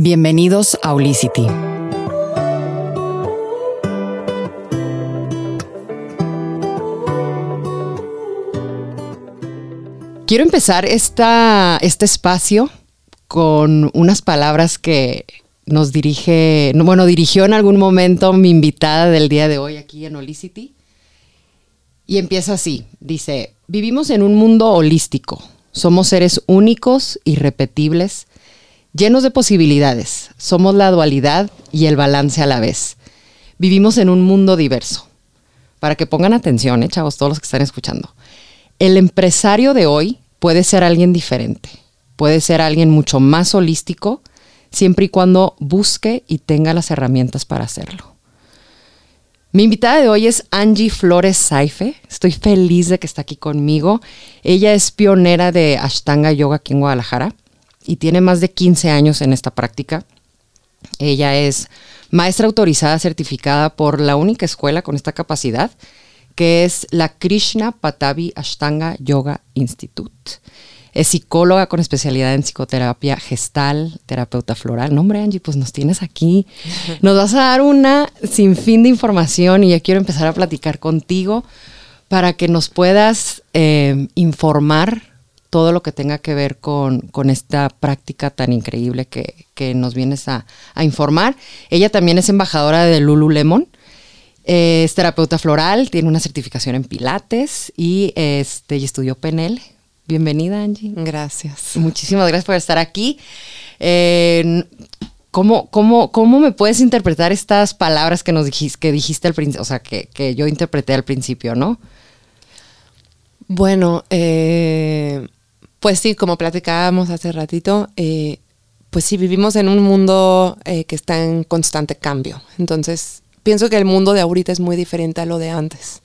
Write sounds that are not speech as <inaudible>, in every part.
Bienvenidos a Olicity. Quiero empezar esta, este espacio con unas palabras que nos dirige, bueno, dirigió en algún momento mi invitada del día de hoy aquí en Olicity. Y empieza así, dice, vivimos en un mundo holístico, somos seres únicos, irrepetibles, llenos de posibilidades, somos la dualidad y el balance a la vez. Vivimos en un mundo diverso. Para que pongan atención, eh, chavos, todos los que están escuchando. El empresario de hoy puede ser alguien diferente, puede ser alguien mucho más holístico, siempre y cuando busque y tenga las herramientas para hacerlo. Mi invitada de hoy es Angie Flores Saife. Estoy feliz de que está aquí conmigo. Ella es pionera de Ashtanga Yoga aquí en Guadalajara y tiene más de 15 años en esta práctica. Ella es maestra autorizada certificada por la única escuela con esta capacidad, que es la Krishna Patavi Ashtanga Yoga Institute. Es psicóloga con especialidad en psicoterapia gestal, terapeuta floral. No, hombre, Angie, pues nos tienes aquí. <laughs> Nos vas a dar una sinfín de información y ya quiero empezar a platicar contigo para que nos puedas eh, informar todo lo que tenga que ver con, esta práctica tan increíble que, nos vienes a, informar. Ella también es embajadora de Lululemon. Es terapeuta floral, tiene una certificación en Pilates y, este, y estudió PNL. Bienvenida, Angie. Gracias. Muchísimas gracias por estar aquí. Eh, ¿cómo, cómo, me puedes interpretar estas palabras que nos dijiste, que dijiste al principio, o sea, que, yo interpreté al principio, no? Bueno, eh, pues sí, como platicábamos hace ratito, eh, pues sí, vivimos en un mundo que está en constante cambio. Entonces, pienso que el mundo de ahorita es muy diferente a lo de antes.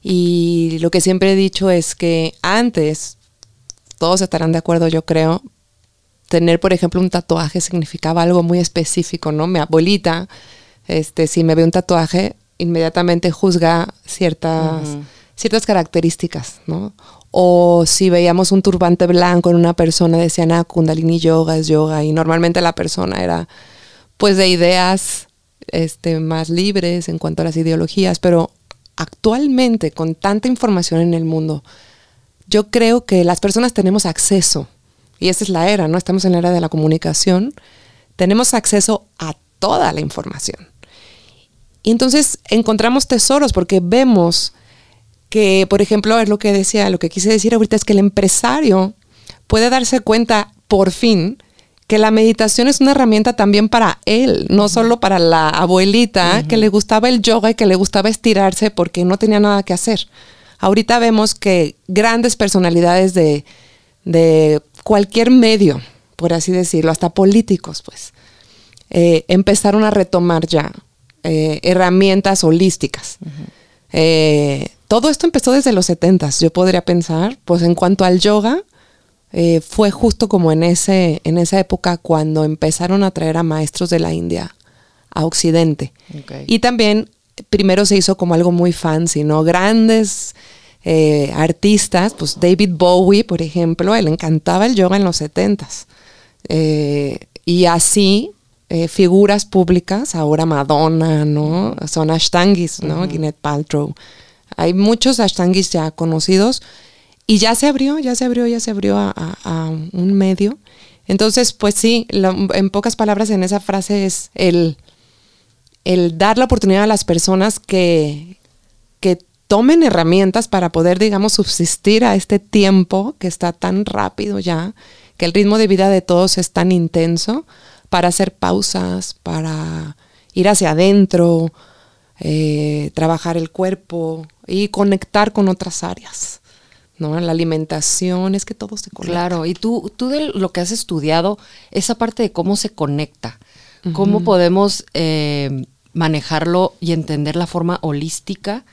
Y lo que siempre he dicho es que antes todos estarán de acuerdo, yo creo, tener, por ejemplo, un tatuaje significaba algo muy específico, ¿no? Mi abuelita, este, si me ve un tatuaje, inmediatamente juzga ciertas, ciertas características, ¿no? O si veíamos un turbante blanco en una persona, decían, ah, Kundalini Yoga es yoga, y normalmente la persona era, pues, de ideas este, más libres en cuanto a las ideologías, pero actualmente, con tanta información en el mundo, yo creo que las personas tenemos acceso, y esa es la era, ¿no? Estamos en la era de la comunicación, tenemos acceso a toda la información. Y entonces encontramos tesoros porque vemos que, por ejemplo, es lo que decía, lo que quise decir ahorita es que el empresario puede darse cuenta por fin que la meditación es una herramienta también para él, no solo para la abuelita que le gustaba el yoga y que le gustaba estirarse porque no tenía nada que hacer. Ahorita vemos que grandes personalidades de, cualquier medio, por así decirlo, hasta políticos, pues, eh, empezaron a retomar ya eh, herramientas holísticas. Eh, todo esto empezó desde los 70 yo podría pensar, pues en cuanto al yoga, fue justo como en, ese, en esa época cuando empezaron a traer a maestros de la India a Occidente. Y también primero se hizo como algo muy fancy, ¿no? Grandes eh, artistas, pues David Bowie, por ejemplo, él encantaba el yoga en los 70s. Eh, y así eh, figuras públicas, ahora Madonna, ¿no? Son ashtangis, ¿no? Gwyneth Paltrow. Hay muchos ashtangis ya conocidos y ya se abrió, ya se abrió, ya se abrió a, un medio. Entonces, pues sí, en pocas palabras en esa frase es el el dar la oportunidad a las personas que, que tomen herramientas para poder, digamos, subsistir a este tiempo que está tan rápido ya, que el ritmo de vida de todos es tan intenso, para hacer pausas, para ir hacia adentro, eh, trabajar el cuerpo y conectar con otras áreas. ¿no? La alimentación, es que todo se conecta. Claro, y tú, tú de lo que has estudiado, esa parte de cómo se conecta, cómo podemos eh, manejarlo y entender la forma holística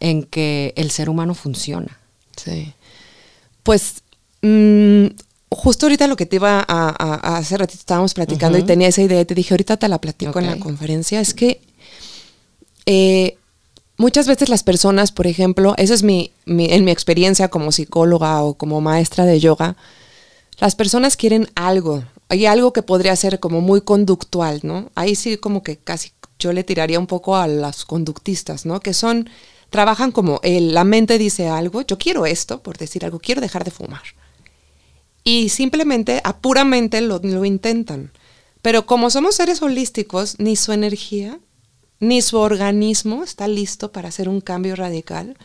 en que el ser humano funciona. Sí. Pues mm, justo ahorita lo que te iba a, hacer ratito estábamos platicando y tenía esa idea y te dije, ahorita te la platico en la conferencia, es que eh, muchas veces las personas, por ejemplo, esa es mi, en mi experiencia como psicóloga o como maestra de yoga, las personas quieren algo, hay algo que podría ser como muy conductual, ¿no? Ahí sí como que casi yo le tiraría un poco a las conductistas, ¿no? Que son, trabajan como la mente dice algo, yo quiero esto, por decir algo, quiero dejar de fumar. Y simplemente, apuramente lo, lo intentan. Pero como somos seres holísticos, ni su energía, ni su organismo está listo para hacer un cambio radical,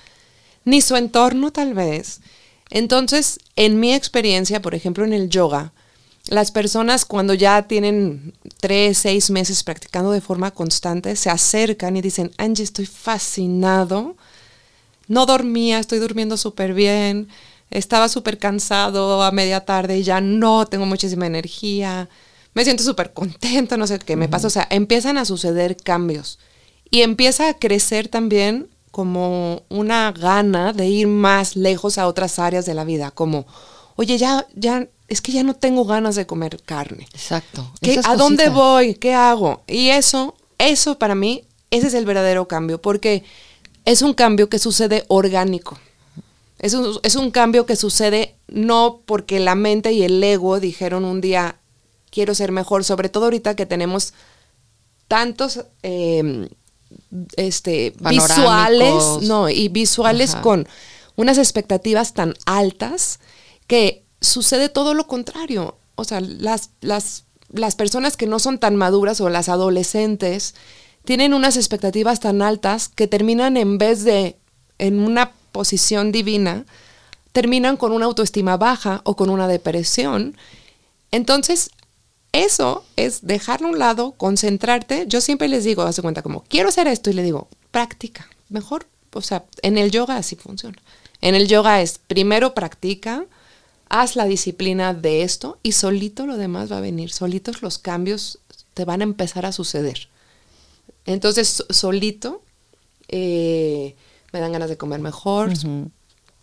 ni su entorno tal vez. Entonces, en mi experiencia, por ejemplo, en el yoga, las personas cuando ya tienen tres, seis meses practicando de forma constante, se acercan y dicen, Angie, estoy fascinado, no dormía, estoy durmiendo súper bien, estaba súper cansado a media tarde y ya no tengo muchísima energía, me siento súper contento, no sé qué me pasa, o sea, empiezan a suceder cambios y empieza a crecer también como una gana de ir más lejos a otras áreas de la vida, como, oye, ya, ya es que ya no tengo ganas de comer carne. Exacto. ¿A dónde voy? ¿Qué hago? Y eso, eso para mí, ese es el verdadero cambio, porque es un cambio que sucede orgánico. Es un, es un cambio que sucede no porque la mente y el ego dijeron un día, quiero ser mejor, sobre todo ahorita que tenemos tantos em, este, visuales, no, y visuales con unas expectativas tan altas que sucede todo lo contrario. O sea, las, las, las personas que no son tan maduras o las adolescentes tienen unas expectativas tan altas que terminan en vez de en una posición divina, terminan con una autoestima baja o con una depresión. Entonces, eso es dejarlo a un lado, concentrarte. Yo siempre les digo, hace cuenta como, quiero hacer esto y le digo, práctica. Mejor, o sea, en el yoga así funciona. En el yoga es, primero practica, haz la disciplina de esto y solito lo demás va a venir, solitos los cambios te van a empezar a suceder. Entonces, solito eh, me dan ganas de comer mejor.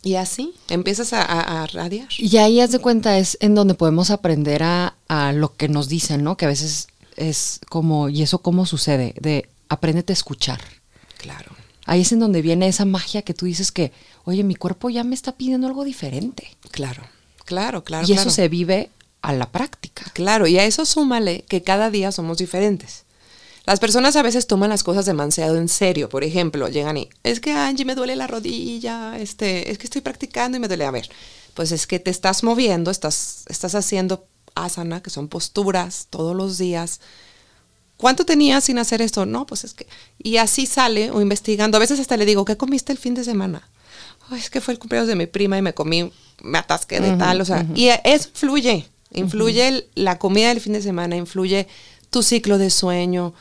Y así empiezas a, radiar. Y ahí, haz de cuenta, es en donde podemos aprender a, a, lo que nos dicen, ¿no? Que a veces es como, ¿y eso cómo sucede? De apréndete a escuchar. Claro. Ahí es en donde viene esa magia que tú dices que, oye, mi cuerpo ya me está pidiendo algo diferente. Claro. Claro, claro. Y eso se vive a la práctica. Claro, y a eso súmale que cada día somos diferentes. Las personas a veces toman las cosas demasiado en serio. Por ejemplo, llegan y, es que Angie me duele la rodilla, este, es que estoy practicando y me duele. A ver, pues es que te estás moviendo, estás, estás haciendo asana, que son posturas todos los días. ¿Cuánto tenías sin hacer esto? No, pues es que... Y así sale o investigando. A veces hasta le digo, ¿qué comiste el fin de semana? es que fue el cumpleaños de mi prima y me comí me atasqué de tal, o sea, y eso influye, influye la comida del fin de semana, influye tu ciclo de sueño,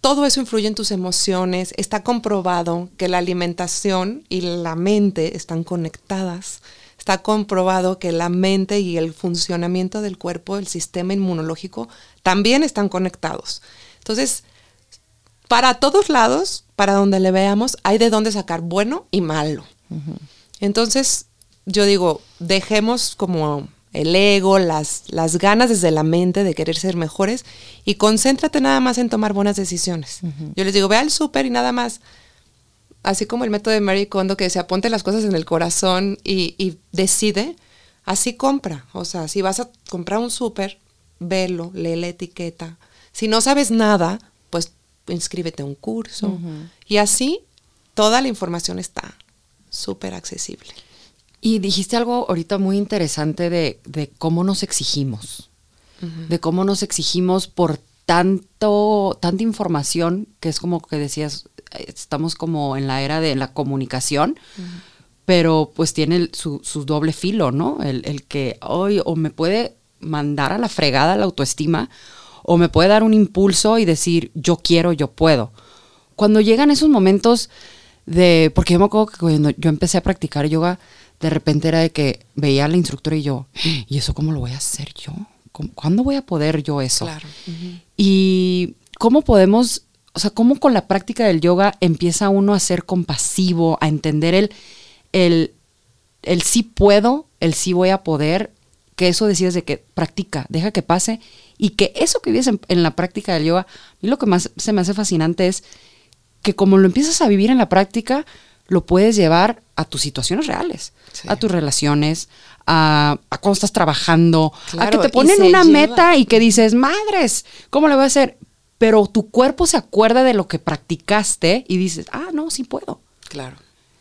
todo eso influye en tus emociones, está comprobado que la alimentación y la mente están conectadas, está comprobado que la mente y el funcionamiento del cuerpo, el sistema inmunológico, también están conectados. Entonces, para todos lados, para donde le veamos, hay de dónde sacar bueno y malo. Entonces, yo digo, dejemos como el ego, las, las ganas desde la mente de querer ser mejores y concéntrate nada más en tomar buenas decisiones. Yo les digo, ve al súper y nada más, así como el método de Mary Kondo que decía, ponte las cosas en el corazón y, y decide, así compra. O sea, si vas a comprar un súper, velo, lee la etiqueta. Si no sabes nada, pues inscríbete a un curso. Y así toda la información está súper accesible. Y dijiste algo ahorita muy interesante de, cómo nos exigimos, de cómo nos exigimos por tanto, tanta información, que es como que decías, estamos como en la era de la comunicación, pero pues tiene su, doble filo, ¿no? El, que hoy o me puede mandar a la fregada la autoestima, o me puede dar un impulso y decir, yo quiero, yo puedo. Cuando llegan esos momentos de, porque yo me acuerdo que cuando yo empecé a practicar yoga, de repente era de que veía a la instructora y yo, ¿y eso cómo lo voy a hacer yo? ¿Cuándo voy a poder yo eso? Claro. Y cómo podemos, o sea, cómo con la práctica del yoga empieza uno a ser compasivo, a entender el, el, el sí puedo, el sí voy a poder, que eso decías de que practica, deja que pase y que eso que vives en, en, la práctica del yoga, a mí lo que más se me hace fascinante es que como lo empiezas a vivir en la práctica, lo puedes llevar a tus situaciones reales, Sí. a tus relaciones, a, a cuando estás trabajando, a que te ponen una lleva- meta y que dices, madres, ¿cómo le voy a hacer? Pero tu cuerpo se acuerda de lo que practicaste y dices, ah, no, sí puedo. Claro.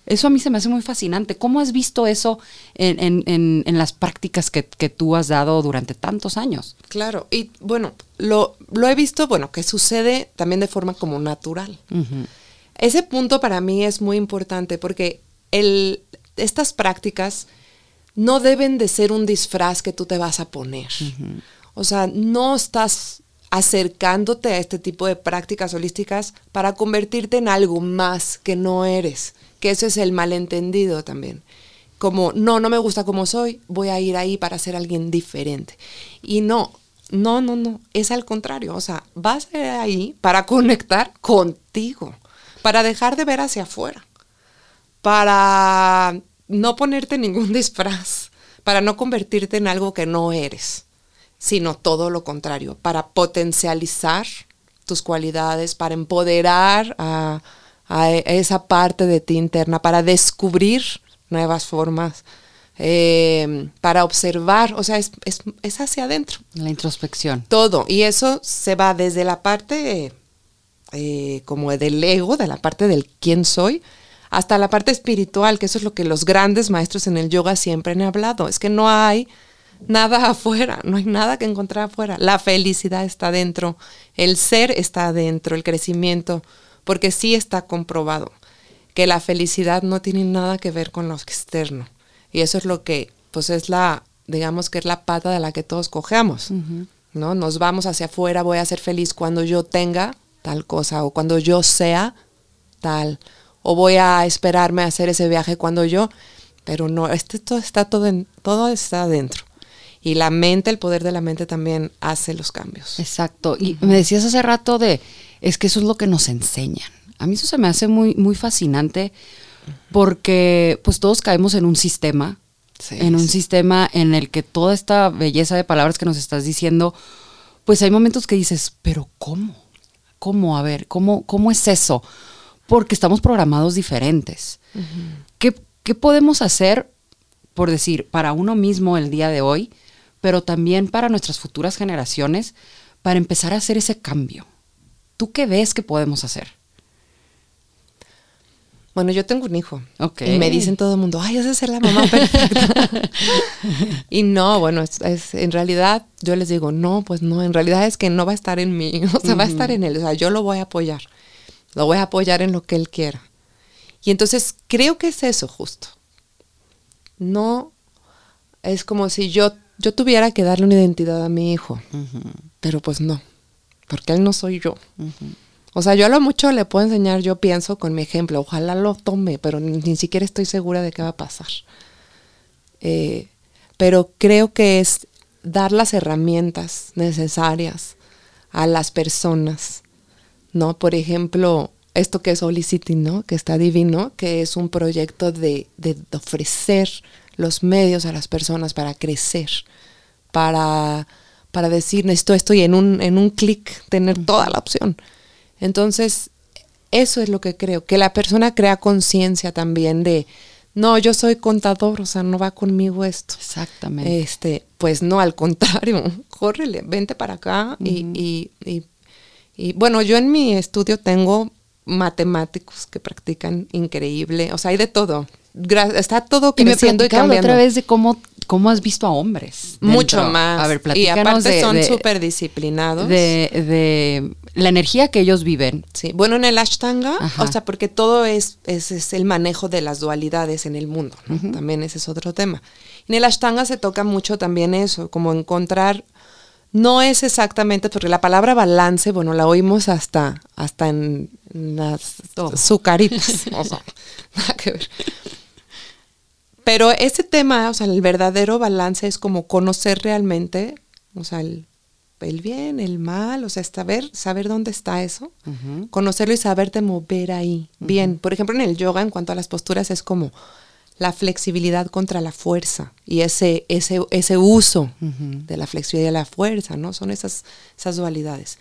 Eso a mí se me hace muy fascinante. ¿Cómo has visto eso en, en- en- en las prácticas que, que tú has dado durante tantos años? Claro, y bueno, lo, lo he visto, bueno, que sucede también de forma como natural. Ese punto para mí es muy importante porque el, estas prácticas no deben de ser un disfraz que tú te vas a poner. O sea, no estás acercándote a este tipo de prácticas holísticas para convertirte en algo más que no eres, que eso es el malentendido también. Como, no, no me gusta como soy, voy a ir ahí para ser alguien diferente. Y no, no, no, no, es al contrario, o sea, vas a ahí para conectar contigo, para dejar de ver hacia afuera, para no ponerte ningún <laughs> disfraz, para no convertirte en algo que no eres, sino todo lo contrario, para potencializar tus cualidades, para empoderar a, a esa parte de ti interna, para descubrir nuevas formas, eh, para observar, o sea, es, es, es hacia adentro La introspección. todo. Y eso se va desde la parte eh, como del ego, de la parte del quién soy, hasta la parte espiritual, que eso es lo que los grandes maestros en el yoga siempre han hablado. Es que no hay nada afuera, no hay nada que encontrar afuera. La felicidad está dentro, el ser está dentro, el crecimiento, porque sí está comprobado que la felicidad no tiene nada que ver con lo externo. Y eso es lo que, pues es la, digamos que es la pata de la que todos cojeamos, ¿no? Nos vamos hacia afuera, voy a ser feliz cuando yo tenga tal cosa o cuando yo sea tal, o voy a esperarme a hacer ese viaje cuando yo, pero no, este todo está todo en, todo está adentro. Y la mente, el poder de la mente también hace los cambios. Exacto. Y me decías hace rato de, es que eso es lo que nos enseñan. A mí eso se me hace muy, muy fascinante porque pues todos caemos en un sistema, Sí, en un sistema en el que toda esta belleza de palabras que nos estás diciendo, pues hay momentos que dices, pero ¿cómo? ¿Cómo? A ver, ¿cómo, cómo es eso? Porque estamos programados diferentes. ¿Qué, ¿Qué podemos hacer, por decir, para uno mismo el día de hoy, pero también para nuestras futuras generaciones, para empezar a hacer ese cambio? ¿Tú qué ves que podemos hacer? Bueno, yo tengo un hijo. Ok. Y me dicen todo el mundo, ay, vas a ser la mamá <laughs> perfecta. y no, bueno, es, es- en realidad yo les digo, no, pues no, en realidad es que no va a estar en mí, <laughs> o sea, va a estar en él. O sea, yo lo voy a apoyar. Lo voy a apoyar en lo que él quiera. Y entonces creo que es eso justo. No es como si yo, yo tuviera que darle una identidad a mi hijo, pero pues no, porque él no soy yo. O sea, yo a lo mucho le puedo enseñar, yo pienso con mi ejemplo, ojalá lo tome, pero ni, ni siquiera estoy segura de qué va a pasar. Eh, pero creo que es dar las herramientas necesarias a las personas, ¿no? Por ejemplo, esto que es Holicity, ¿no? Que está divino, que es un proyecto de, de ofrecer los medios a las personas para crecer, para, para decir, esto estoy en un, en un clic, tener toda la opción. Entonces, eso es lo que creo, que la persona crea conciencia también de, no, yo soy contador, o sea, no va conmigo esto. Exactamente. Este, pues no, al contrario, <laughs> córrele, vente para acá y, y, y- y, bueno, yo en mi estudio tengo matemáticos que practican increíble, o sea, hay de todo. Está todo y me creciendo y platicabas la cambiando. otra vez de cómo, cómo has visto a hombres. Mucho más. A ver, y platícanos aparte de, son súper disciplinados. de, de la energía que ellos viven. Sí, bueno, en el Ashtanga, Ajá. o sea, porque todo es, es, es el manejo de las dualidades en el mundo, ¿no? También ese es otro tema. En el Ashtanga se toca mucho también eso, como encontrar, no es exactamente, porque la palabra balance, bueno, la oímos hasta, hasta en, en las <laughs> o sea, nada que ver. Pero ese tema, o sea, el verdadero balance es como conocer realmente, o sea, el, el bien, el mal, o sea, saber, saber dónde está eso, conocerlo y saberte mover ahí. Bien, por ejemplo, en el yoga, en cuanto a las posturas, es como la flexibilidad contra la fuerza y ese, ese, ese uso de la flexibilidad y la fuerza, ¿no? Son esas, esas dualidades.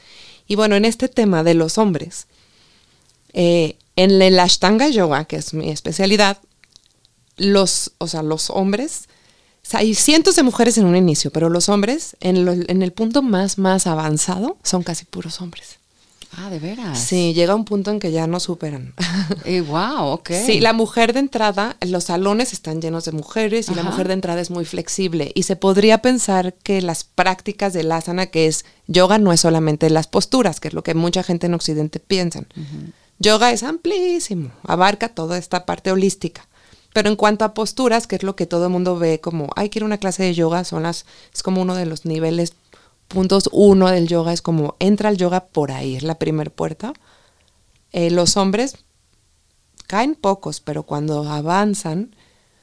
Y bueno, en este tema de los hombres, Eh, en el Ashtanga Yoga, que es mi especialidad, los, o sea, los hombres, hay cientos de mujeres en un inicio, pero los hombres, en, en el punto más, más avanzado, son casi puros hombres. Ah, de veras. Sí, llega un punto en que ya no superan. Eh, wow, ok. Sí, la mujer de entrada, los salones están llenos de mujeres y la mujer de entrada es muy flexible. Y se podría pensar que las prácticas del asana, que es yoga, no es solamente las posturas, que es lo que mucha gente en Occidente piensan. Yoga es amplísimo, abarca toda esta parte holística. Pero en cuanto a posturas, que es lo que todo el mundo ve como, ay, quiero una clase de yoga, son las, es como uno de los niveles, puntos uno del yoga, es como, entra al yoga por ahí, es la primer puerta. Eh, los hombres caen pocos, pero cuando avanzan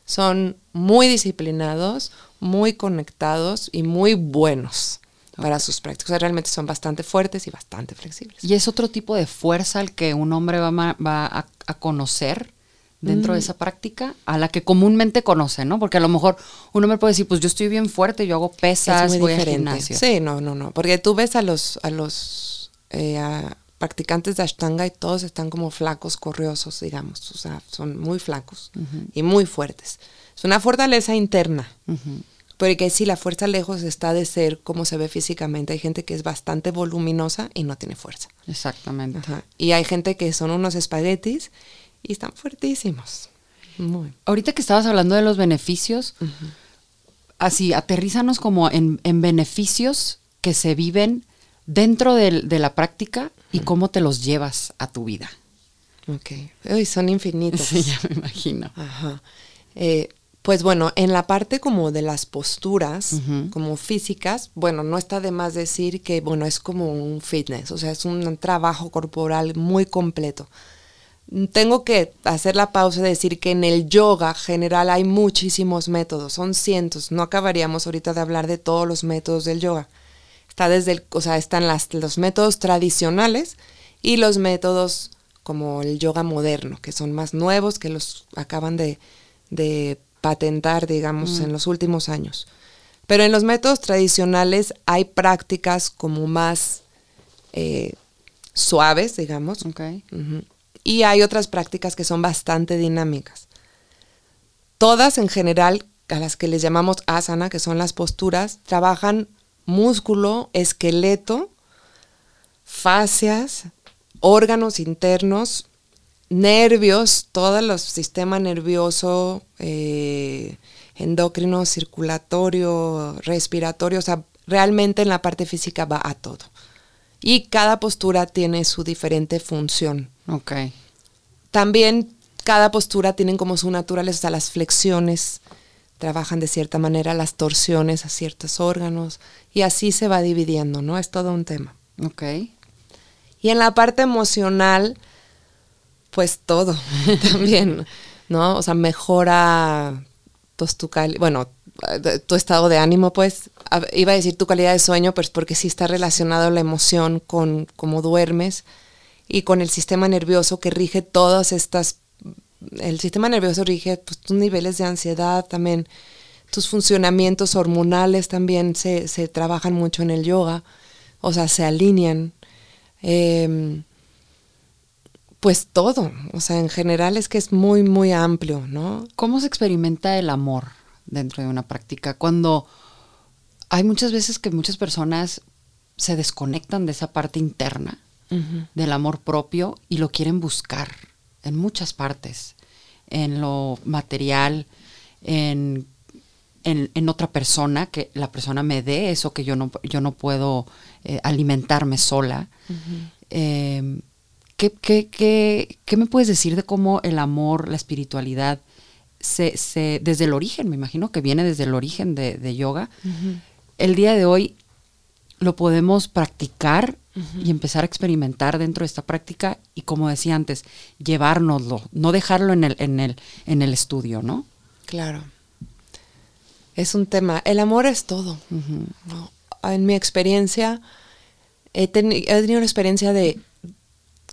son muy disciplinados, muy conectados y muy buenos para sus prácticas. O sea, realmente son bastante fuertes y bastante flexibles. ¿Y es otro tipo de fuerza al que un hombre va, va a, a conocer dentro Mm. de esa práctica? A la que comúnmente conoce, ¿no? Porque a lo mejor un hombre puede decir, pues yo estoy bien fuerte, yo hago pesas, voy al diferente. gimnasio. Sí, no, no, no. Porque tú ves a los, a los eh, a practicantes de Ashtanga y todos están como flacos, corriosos, digamos. O sea, son muy flacos y muy fuertes. Es una fortaleza interna. Ujú. Porque si la fuerza lejos está de ser como se ve físicamente. Hay gente que es bastante voluminosa y no tiene fuerza. Exactamente. Ajá. Y hay gente que son unos espaguetis y están fuertísimos. Muy. Ahorita que estabas hablando de los beneficios, así, aterrízanos como en, en beneficios que se viven dentro del- de la práctica y cómo te los llevas a tu vida. Ok. Uy, son infinitos. Sí, ya me imagino. Ajá. Eh, pues bueno, en la parte como de las posturas, como físicas, bueno, no está de más decir que, bueno, es como un fitness, o sea, es un trabajo corporal muy completo. Mm, Tengo que hacer la pausa y decir que en el yoga general hay muchísimos métodos, son cientos, no acabaríamos ahorita de hablar de todos los métodos del yoga. Está desde el, o sea, están las, los métodos tradicionales y los métodos como el yoga moderno, que son más nuevos, que los acaban de, de patentar, digamos, en los últimos años. Pero en los métodos tradicionales hay prácticas como más eh, suaves, digamos. Y hay otras prácticas que son bastante dinámicas. Todas en general, a las que les llamamos asana, que son las posturas, trabajan músculo, esqueleto, fascias, órganos internos, nervios, todo el sistema nervioso, eh, endocrino, circulatorio, respiratorio, o sea, realmente en la parte física va a todo. Y cada postura tiene su diferente función. Ok. También cada postura tiene como su naturaleza, o sea, las flexiones trabajan de cierta manera, las torsiones a ciertos órganos, y así se va dividiendo, ¿no? Es todo un tema. Ok. Y en la parte emocional, pues todo <laughs> también, ¿no? O sea, mejora pues, tu bueno, tu estado de ánimo, pues, iba a decir tu calidad de sueño, pues porque sí está relacionado la emoción con cómo duermes y con el sistema nervioso que rige todas estas, el sistema nervioso rige pues, tus niveles de ansiedad también, tus funcionamientos hormonales también se, se trabajan mucho en el yoga, o sea, se alinean. Em, pues todo, o sea, en general es que es muy, muy amplio, ¿no? ¿Cómo se experimenta el amor dentro de una práctica? Cuando hay muchas veces que muchas personas se desconectan de esa parte interna del amor propio y lo quieren buscar en muchas partes, en lo material, en, en, en otra persona, que la persona me dé eso que yo no, yo no puedo eh, alimentarme sola. Eh, ¿qué, qué, qué, qué me puedes decir de cómo el amor, la espiritualidad, se, se, desde el origen, me imagino que viene desde el origen de, de yoga, el día de hoy lo podemos practicar y empezar a experimentar dentro de esta práctica y como decía antes, llevárnoslo, no dejarlo en el, en el, en el estudio, ¿no? Claro. Es un tema. El amor es todo. ¿no? En mi experiencia, he, teni- he tenido la experiencia de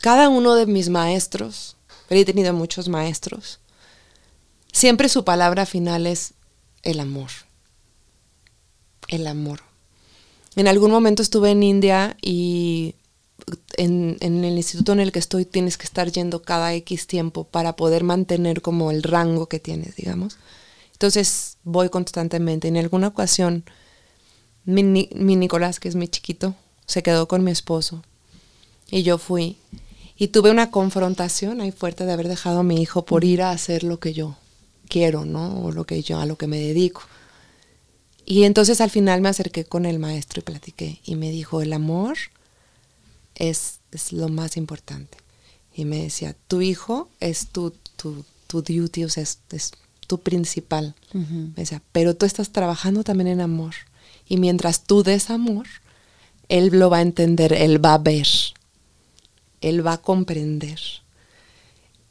cada uno de mis maestros, pero he tenido muchos maestros, siempre su palabra final es el amor. El amor. En algún momento estuve en India y en, el instituto en el que estoy tienes que estar yendo cada X tiempo para poder mantener como el rango que tienes, digamos. Entonces voy constantemente. En alguna ocasión, mi, mi Nicolás, que es mi chiquito, se quedó con mi esposo y yo fui. Y tuve una confrontación ahí fuerte de haber dejado a mi hijo por ir a hacer lo que yo quiero, ¿no? O lo que yo, a lo que me dedico. Y entonces al final me acerqué con el maestro y platiqué. Y me dijo, el amor es, es lo más importante. Y me decía, tu hijo es tu, tu, tu duty, o sea, es, es tu principal. Me decía, pero tú estás trabajando también en amor. Y mientras tú des amor, él lo va a entender, él va a ver, él va a comprender.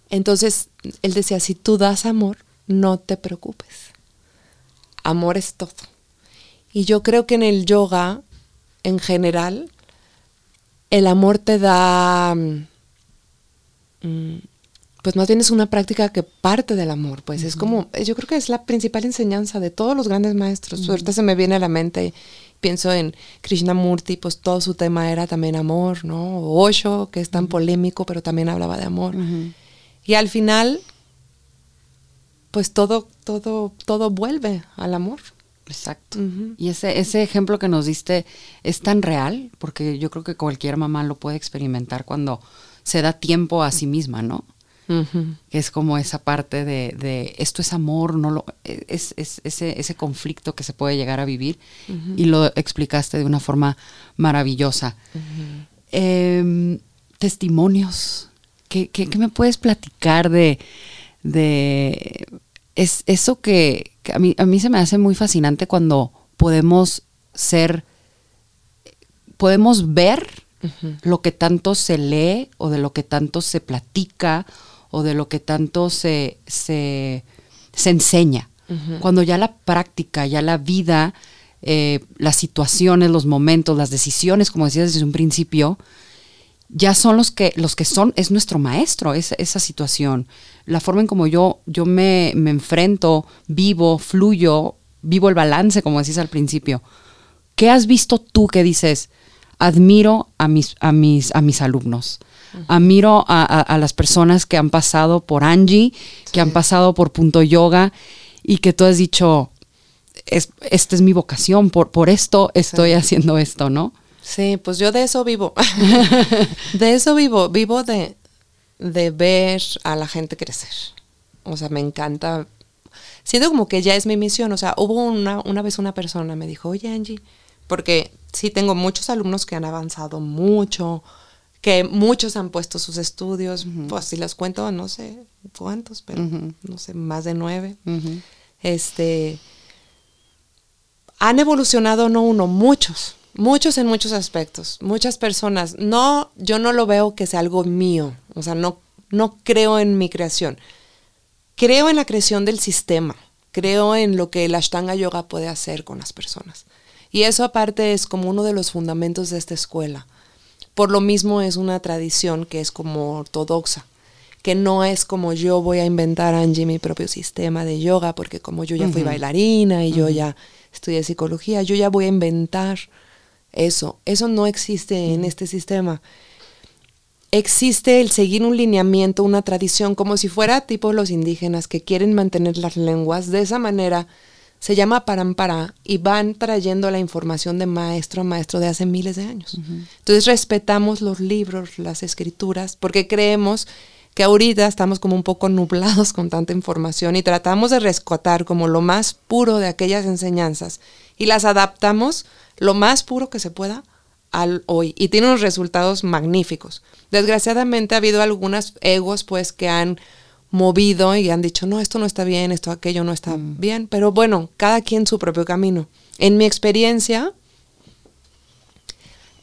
Entonces, él decía, si tú das amor, no te preocupes. Amor es todo. Y yo creo que en el yoga, en general, el amor te da, mm, pues más bien es una práctica que parte del amor, pues es como, yo creo que es la principal enseñanza de todos los grandes maestros. Ahorita se me viene a la mente pienso en Krishnamurti, pues todo su tema era también amor, ¿no? O Osho, que es tan polémico, pero también hablaba de amor. Y al final, pues todo, todo, todo vuelve al amor. Exacto. Y ese, ese ejemplo que nos diste es tan real, porque yo creo que cualquier mamá lo puede experimentar cuando se da tiempo a sí misma, ¿no? que es como esa parte de, esto es amor, no lo, es, ese, ese, conflicto que se puede llegar a vivir y lo explicaste de una forma maravillosa. Em, testimonios, ¿Qué, me puedes platicar de, de es, eso que, a, mí, a mí se me hace muy fascinante cuando podemos ser, podemos ver lo que tanto se lee o de lo que tanto se platica o de lo que tanto se, se, enseña. Cuando ya la práctica, ya la vida, eh, las situaciones, los momentos, las decisiones, como decías desde un principio, ya son los que, los que son, es nuestro maestro, esa situación. La forma en como yo, yo me, me, enfrento, vivo, fluyo, vivo el balance, como decías al principio. ¿Qué has visto tú que dices, admiro a mis, a mis, a mis alumnos? Admiro a, las personas que han pasado por Angie, que han pasado por Punto Yoga y que tú has dicho, esta es mi vocación, por, por esto estoy haciendo esto, ¿no? Sí, pues yo de eso vivo. <laughs> de eso vivo. Vivo de, de ver a la gente crecer. O sea, me encanta. Siento como que ya es mi misión. O sea, hubo una, una vez una persona me dijo, oye Angie, porque sí tengo muchos alumnos que han avanzado mucho, que muchos han puesto sus estudios, pues si los cuento, no sé cuántos, pero no sé, más de nueve. Este han evolucionado no uno, muchos, muchos en muchos aspectos, muchas personas. No, yo no lo veo que sea algo mío, o sea, no, no creo en mi creación. Creo en la creación del sistema, creo en lo que el Ashtanga Yoga puede hacer con las personas. Y eso aparte es como uno de los fundamentos de esta escuela. Por lo mismo es una tradición que es como ortodoxa, que no es como yo voy a inventar, Angie, mi propio sistema de yoga, porque como yo ya fui bailarina y yo ya estudié psicología, yo ya voy a inventar eso. Eso no existe en este sistema. Existe el seguir un lineamiento, una tradición, como si fuera tipo los indígenas que quieren mantener las lenguas de esa manera se llama Parampara y van trayendo la información de maestro a maestro de hace miles de años. Entonces respetamos los libros, las escrituras, porque creemos que ahorita estamos como un poco nublados con tanta información y tratamos de rescatar como lo más puro de aquellas enseñanzas y las adaptamos lo más puro que se pueda al hoy y tiene unos resultados magníficos. Desgraciadamente ha habido algunos egos pues que han movido y han dicho, no, esto no está bien, esto, aquello no está mm. bien, pero bueno, cada quien su propio camino. En mi experiencia,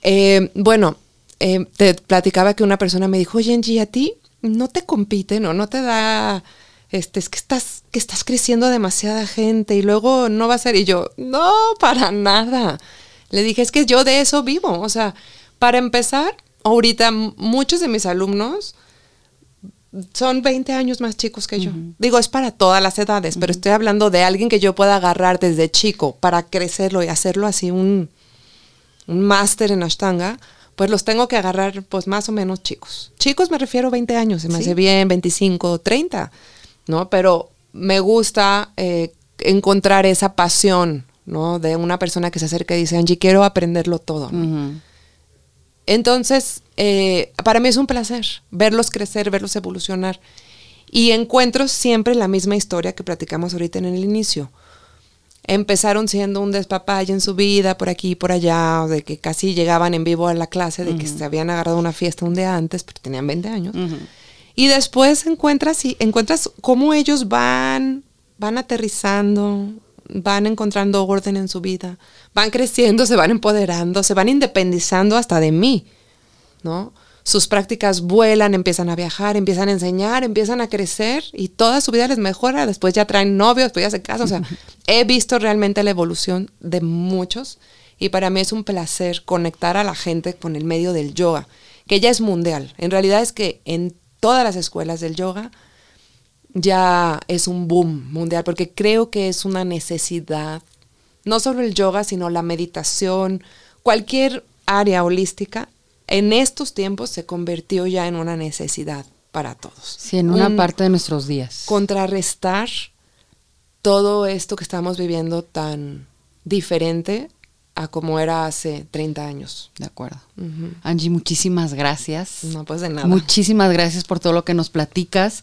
eh, bueno, eh, te platicaba que una persona me dijo, oye, Angie, a ti no te compite, no, no te da, este, es que estás, que estás creciendo demasiada gente y luego no va a ser, y yo, no, para nada. Le dije, es que yo de eso vivo, o sea, para empezar, ahorita muchos de mis alumnos, son 20 años más chicos que yo. Digo, es para todas las edades, pero estoy hablando de alguien que yo pueda agarrar desde chico para crecerlo y hacerlo así un, un máster en Ashtanga, pues los tengo que agarrar pues más o menos chicos. Chicos me refiero a 20 años, se me hace bien, 25, 30, ¿no? Pero me gusta eh, encontrar esa pasión, ¿no? De una persona que se acerca y dice, Angie, quiero aprenderlo todo. Entonces, eh, para mí es un placer verlos crecer, verlos evolucionar. Y encuentro siempre la misma historia que platicamos ahorita en el inicio empezaron siendo un despapalle en su vida, por aquí y por allá, de que casi llegaban en vivo a la clase, de que se habían agarrado una fiesta un día antes, pero tenían 20 años. Y después encuentras, y encuentras cómo ellos van, van aterrizando, van encontrando orden en su vida, van creciendo, se van empoderando, se van independizando hasta de mí, ¿no? Sus prácticas vuelan, empiezan a viajar, empiezan a enseñar, empiezan a crecer y toda su vida les mejora. Después ya traen novios, después ya se casan. O sea, <laughs> he visto realmente la evolución de muchos y para mí es un placer conectar a la gente con el medio del yoga, que ya es mundial. En realidad es que en todas las escuelas del yoga ya es un boom mundial porque creo que es una necesidad, no solo el yoga, sino la meditación, cualquier área holística en estos tiempos se convirtió ya en una necesidad para todos. Sí, en una parte de nuestros días. Contrarrestar todo esto que estamos viviendo tan diferente a como era hace 30 años. De acuerdo. Angie, muchísimas gracias. No, pues de nada. Muchísimas gracias por todo lo que nos platicas.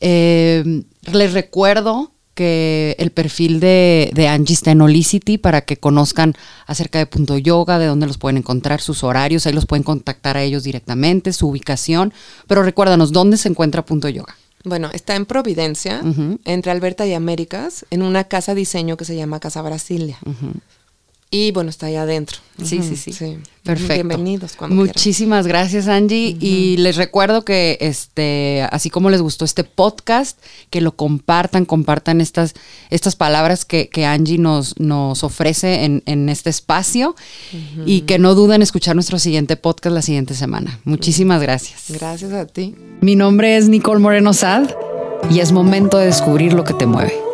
Eh, les recuerdo que el perfil de, Angie está en Olicity para que conozcan acerca de Punto Yoga, de dónde los pueden encontrar, sus horarios, ahí los pueden contactar a ellos directamente, su ubicación. Pero recuérdanos, ¿dónde se encuentra Punto Yoga? Bueno, está en Providencia, entre Alberta y Américas, en una casa diseño que se llama Casa Brasilia. Y bueno, está ahí adentro. Sí, sí, sí, Perfecto. Bienvenidos cuando Muchísimas gracias, Angie. Y les recuerdo que este, así como les gustó este podcast, que lo compartan, compartan estas, estas palabras que, Angie nos, nos ofrece en, este espacio y que no duden en escuchar nuestro siguiente podcast la siguiente semana. Muchísimas gracias. Gracias a ti. Mi nombre es Nicole Moreno Sad y es momento de descubrir lo que te mueve.